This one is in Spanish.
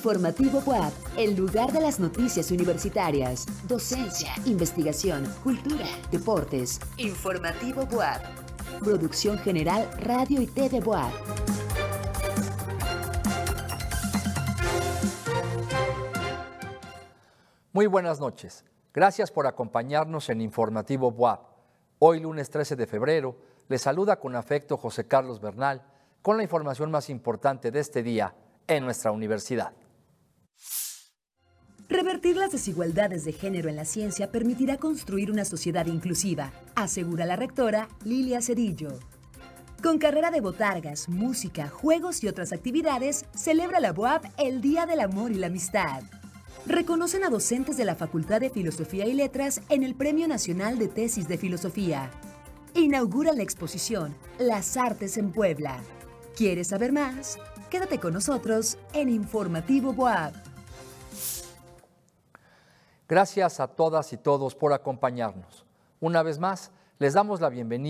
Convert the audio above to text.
Informativo WAP, el lugar de las noticias universitarias, docencia, investigación, cultura, deportes. Informativo WAP. Producción General Radio y TV WAP. Muy buenas noches. Gracias por acompañarnos en Informativo WAP. Hoy, lunes 13 de febrero, les saluda con afecto José Carlos Bernal con la información más importante de este día en nuestra universidad. Revertir las desigualdades de género en la ciencia permitirá construir una sociedad inclusiva, asegura la rectora Lilia Cedillo. Con carrera de botargas, música, juegos y otras actividades, celebra la BOAP el Día del Amor y la Amistad. Reconocen a docentes de la Facultad de Filosofía y Letras en el Premio Nacional de Tesis de Filosofía. Inauguran la exposición Las Artes en Puebla. ¿Quieres saber más? Quédate con nosotros en Informativo BOAB. Gracias a todas y todos por acompañarnos. Una vez más, les damos la bienvenida